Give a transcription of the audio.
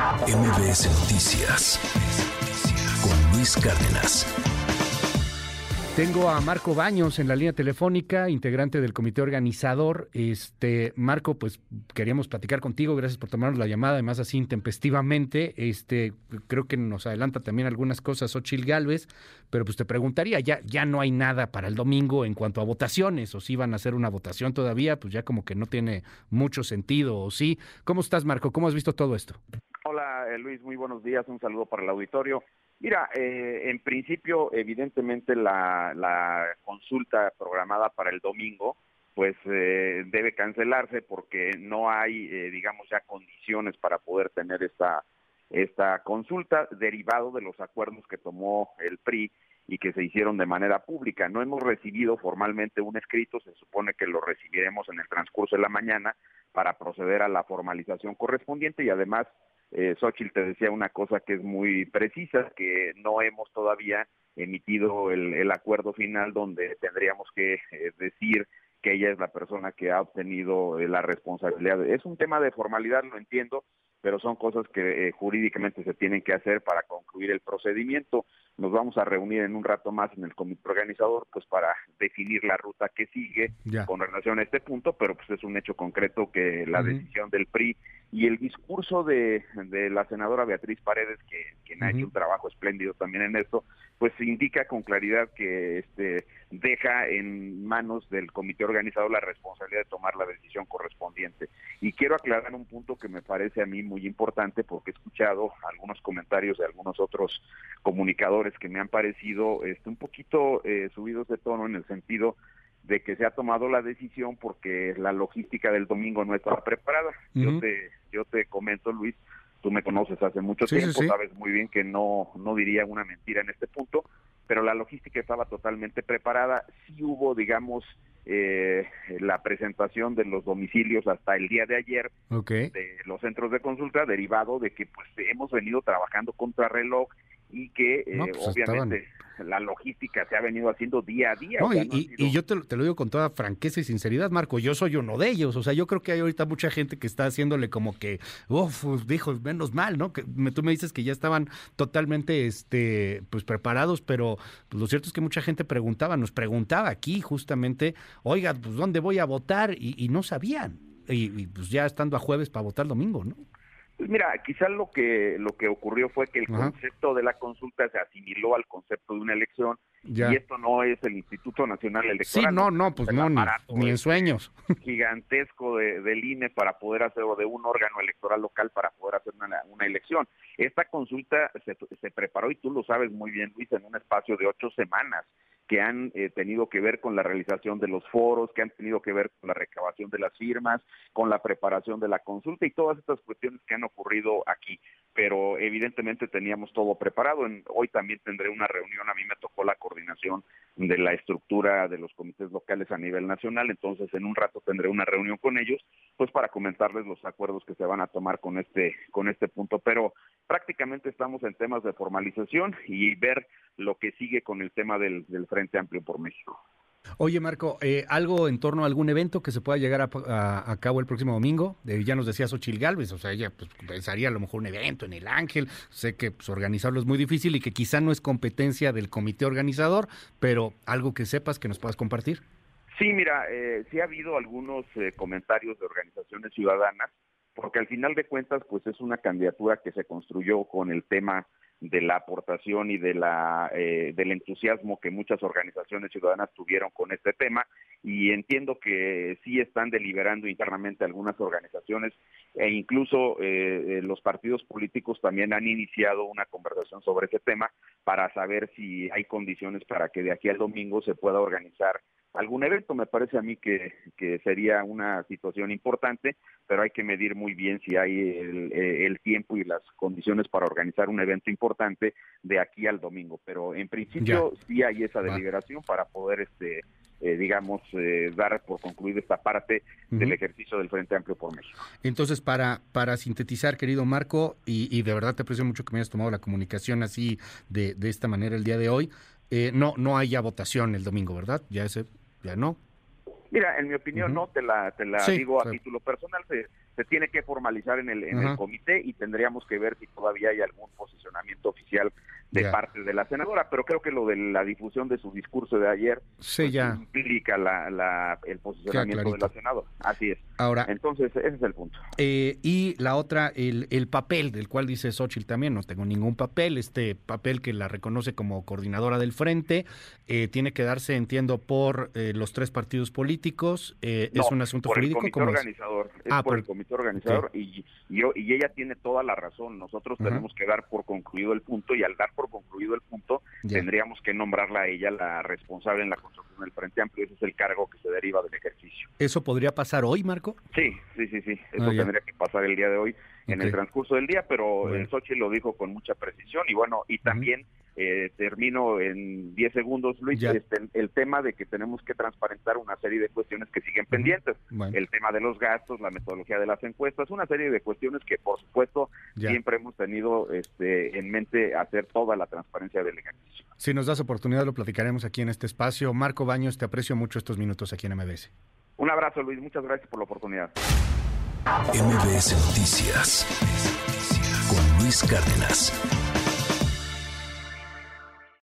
MBS Noticias con Luis Cárdenas. Tengo a Marco Baños en la línea telefónica, integrante del comité organizador. Este, Marco, pues queríamos platicar contigo, gracias por tomarnos la llamada, además así intempestivamente. Este, creo que nos adelanta también algunas cosas Ochil Galvez, pero pues te preguntaría, ya, ya no hay nada para el domingo en cuanto a votaciones, o si van a hacer una votación todavía, pues ya como que no tiene mucho sentido, o sí. ¿Cómo estás, Marco? ¿Cómo has visto todo esto? Hola, eh, Luis, muy buenos días, un saludo para el auditorio. Mira, eh, en principio, evidentemente la, consulta programada para el domingo, pues eh, debe cancelarse porque no hay, eh, digamos, ya condiciones para poder tener esta esta consulta derivado de los acuerdos que tomó el PRI y que se hicieron de manera pública. No hemos recibido formalmente un escrito, se supone que lo recibiremos en el transcurso de la mañana para proceder a la formalización correspondiente y además eh, Xochitl te decía una cosa que es muy precisa, que no hemos todavía emitido el, el acuerdo final donde tendríamos que eh, decir que ella es la persona que ha obtenido eh, la responsabilidad. Es un tema de formalidad, lo entiendo, pero son cosas que eh, jurídicamente se tienen que hacer para concluir el procedimiento. Nos vamos a reunir en un rato más en el comité organizador, pues para definir la ruta que sigue Ya. con relación a este punto, pero pues es un hecho concreto que la decisión del PRI y el discurso de, de la senadora Beatriz Paredes, que quien ha hecho un trabajo espléndido también en esto, pues indica con claridad que este deja en manos del comité organizador la responsabilidad de tomar la decisión correspondiente. Y quiero aclarar un punto que me parece a mí muy importante porque he escuchado algunos comentarios de algunos otros comunicadores que me han parecido este, un poquito eh, subidos de tono en el sentido de que se ha tomado la decisión porque la logística del domingo no estaba preparada. Te yo te comento, Luis, tú me conoces hace mucho Sí, tiempo, sí. sabes muy bien que no no diría una mentira en este punto, pero la logística estaba totalmente preparada. Sí hubo, digamos, eh, la presentación de los domicilios hasta el día de ayer de los centros de consulta derivado de que pues hemos venido trabajando contra reloj y que eh, pues, obviamente la logística se ha venido haciendo día a día. No, o sea, y, no ha y- sido- y yo te, lo- te lo digo con toda franqueza y sinceridad, Marco, yo soy uno de ellos. O sea, yo creo que hay ahorita mucha gente que está haciéndole como que, uff, dijo, menos mal, ¿no? Que me- tú me dices que ya estaban totalmente este, pues preparados, pero pues, lo cierto es que mucha gente preguntaba, nos preguntaba aquí justamente, oiga, pues ¿dónde voy a votar? Y, y no sabían. Y, y, pues ya estando a jueves para votar domingo, ¿no? Pues mira, quizás lo que lo que ocurrió fue que el Ajá. concepto de la consulta se asimiló al concepto de una elección Ya. y esto no es el Instituto Nacional Sí, Electoral. no, no, pues no, ni, ni en sueños. gigantesco de, del INE para poder hacer o de un órgano electoral local para poder hacer una, una elección. Esta consulta se, se preparó y tú lo sabes muy bien, Luis, en un espacio de ocho semanas que han eh, tenido que ver con la realización de los foros, que han tenido que ver con la recabación de las firmas, con la preparación de la consulta y todas estas cuestiones que han ocurrido aquí. Pero evidentemente teníamos todo preparado. Hoy también tendré una reunión, a mí me tocó la coordinación de la estructura de los comités locales a nivel nacional, entonces en un rato tendré una reunión con ellos, pues para comentarles los acuerdos que se van a tomar con este con este punto, pero prácticamente estamos en temas de formalización y ver lo que sigue con el tema del Frente Amplio por México. Oye, Marco, eh, ¿algo en torno a algún evento que se pueda llegar a, a- cabo el próximo domingo? Eh, ya nos decía Xochil Gálvez, o sea, ella pues, pensaría a lo mejor un evento en el Ángel. Sé que pues, organizarlo es muy difícil y que quizá no es competencia del comité organizador, pero algo que sepas que nos puedas compartir. Sí, mira, eh, sí ha habido algunos eh, comentarios de organizaciones ciudadanas, porque al final de cuentas, pues es una candidatura que se construyó con el tema de la aportación y de la eh, del entusiasmo que muchas organizaciones ciudadanas tuvieron con este tema. Y entiendo que sí están deliberando internamente algunas organizaciones e incluso eh, eh, los partidos políticos también han iniciado una conversación sobre ese tema para saber si hay condiciones para que de aquí al domingo se pueda organizar algún evento. Me parece a mí que, que sería una situación importante, pero hay que medir muy bien si hay el, eh, el tiempo y las condiciones para organizar un evento importante de aquí al domingo. Pero en principio sí hay esa deliberación para poder, este, eh, digamos, eh, dar por concluida esta parte del ejercicio del Frente Amplio por México. Entonces, para, para sintetizar, querido Marco, y, y de verdad te aprecio mucho que me hayas tomado la comunicación así de, de esta manera el día de hoy, eh, no, no hay ya votación el domingo, ¿verdad? Ya ese, ya no. Mira, en mi opinión, no, te la, te la Sí, digo a título personal, se, se tiene que formalizar en el, en el comité y tendríamos que ver si todavía hay algún posicionamiento oficial de parte de la senadora, pero creo que lo de la difusión de su discurso de ayer sí, ya. Pues, implica la, el posicionamiento de la senadora. Así es. Ahora, entonces ese es el punto. Eh, y la otra, el, el papel del cual dice Xochitl también, no tengo ningún papel, este papel que la reconoce como coordinadora del frente, eh, tiene que darse, entiendo, por eh, los tres partidos políticos, es un asunto jurídico. El comité organizador, es ah, por, el comité organizador y, yo, y ella tiene toda la razón. Nosotros tenemos que dar por concluido el punto y al dar por concluido el punto, tendríamos que nombrarla a ella la responsable en la construcción del Frente Amplio. Ese es el cargo que se deriva del ejercicio. ¿Eso podría pasar hoy, Marco? Sí, sí, sí, sí. Eso ah, tendría que pasar el día de hoy en el transcurso del día, pero el Sochi lo dijo con mucha precisión y bueno, y también eh, termino en 10 segundos, Luis, este, el tema de que tenemos que transparentar una serie de cuestiones que siguen pendientes, el tema de los gastos, la metodología de las encuestas, una serie de cuestiones que por supuesto siempre hemos tenido este, en mente hacer toda la transparencia del ejercicio. Si nos das oportunidad lo platicaremos aquí en este espacio. Marco Baños, te aprecio mucho estos minutos aquí en MBS. Un abrazo, Luis, muchas gracias por la oportunidad. MBS Noticias con Luis Cárdenas.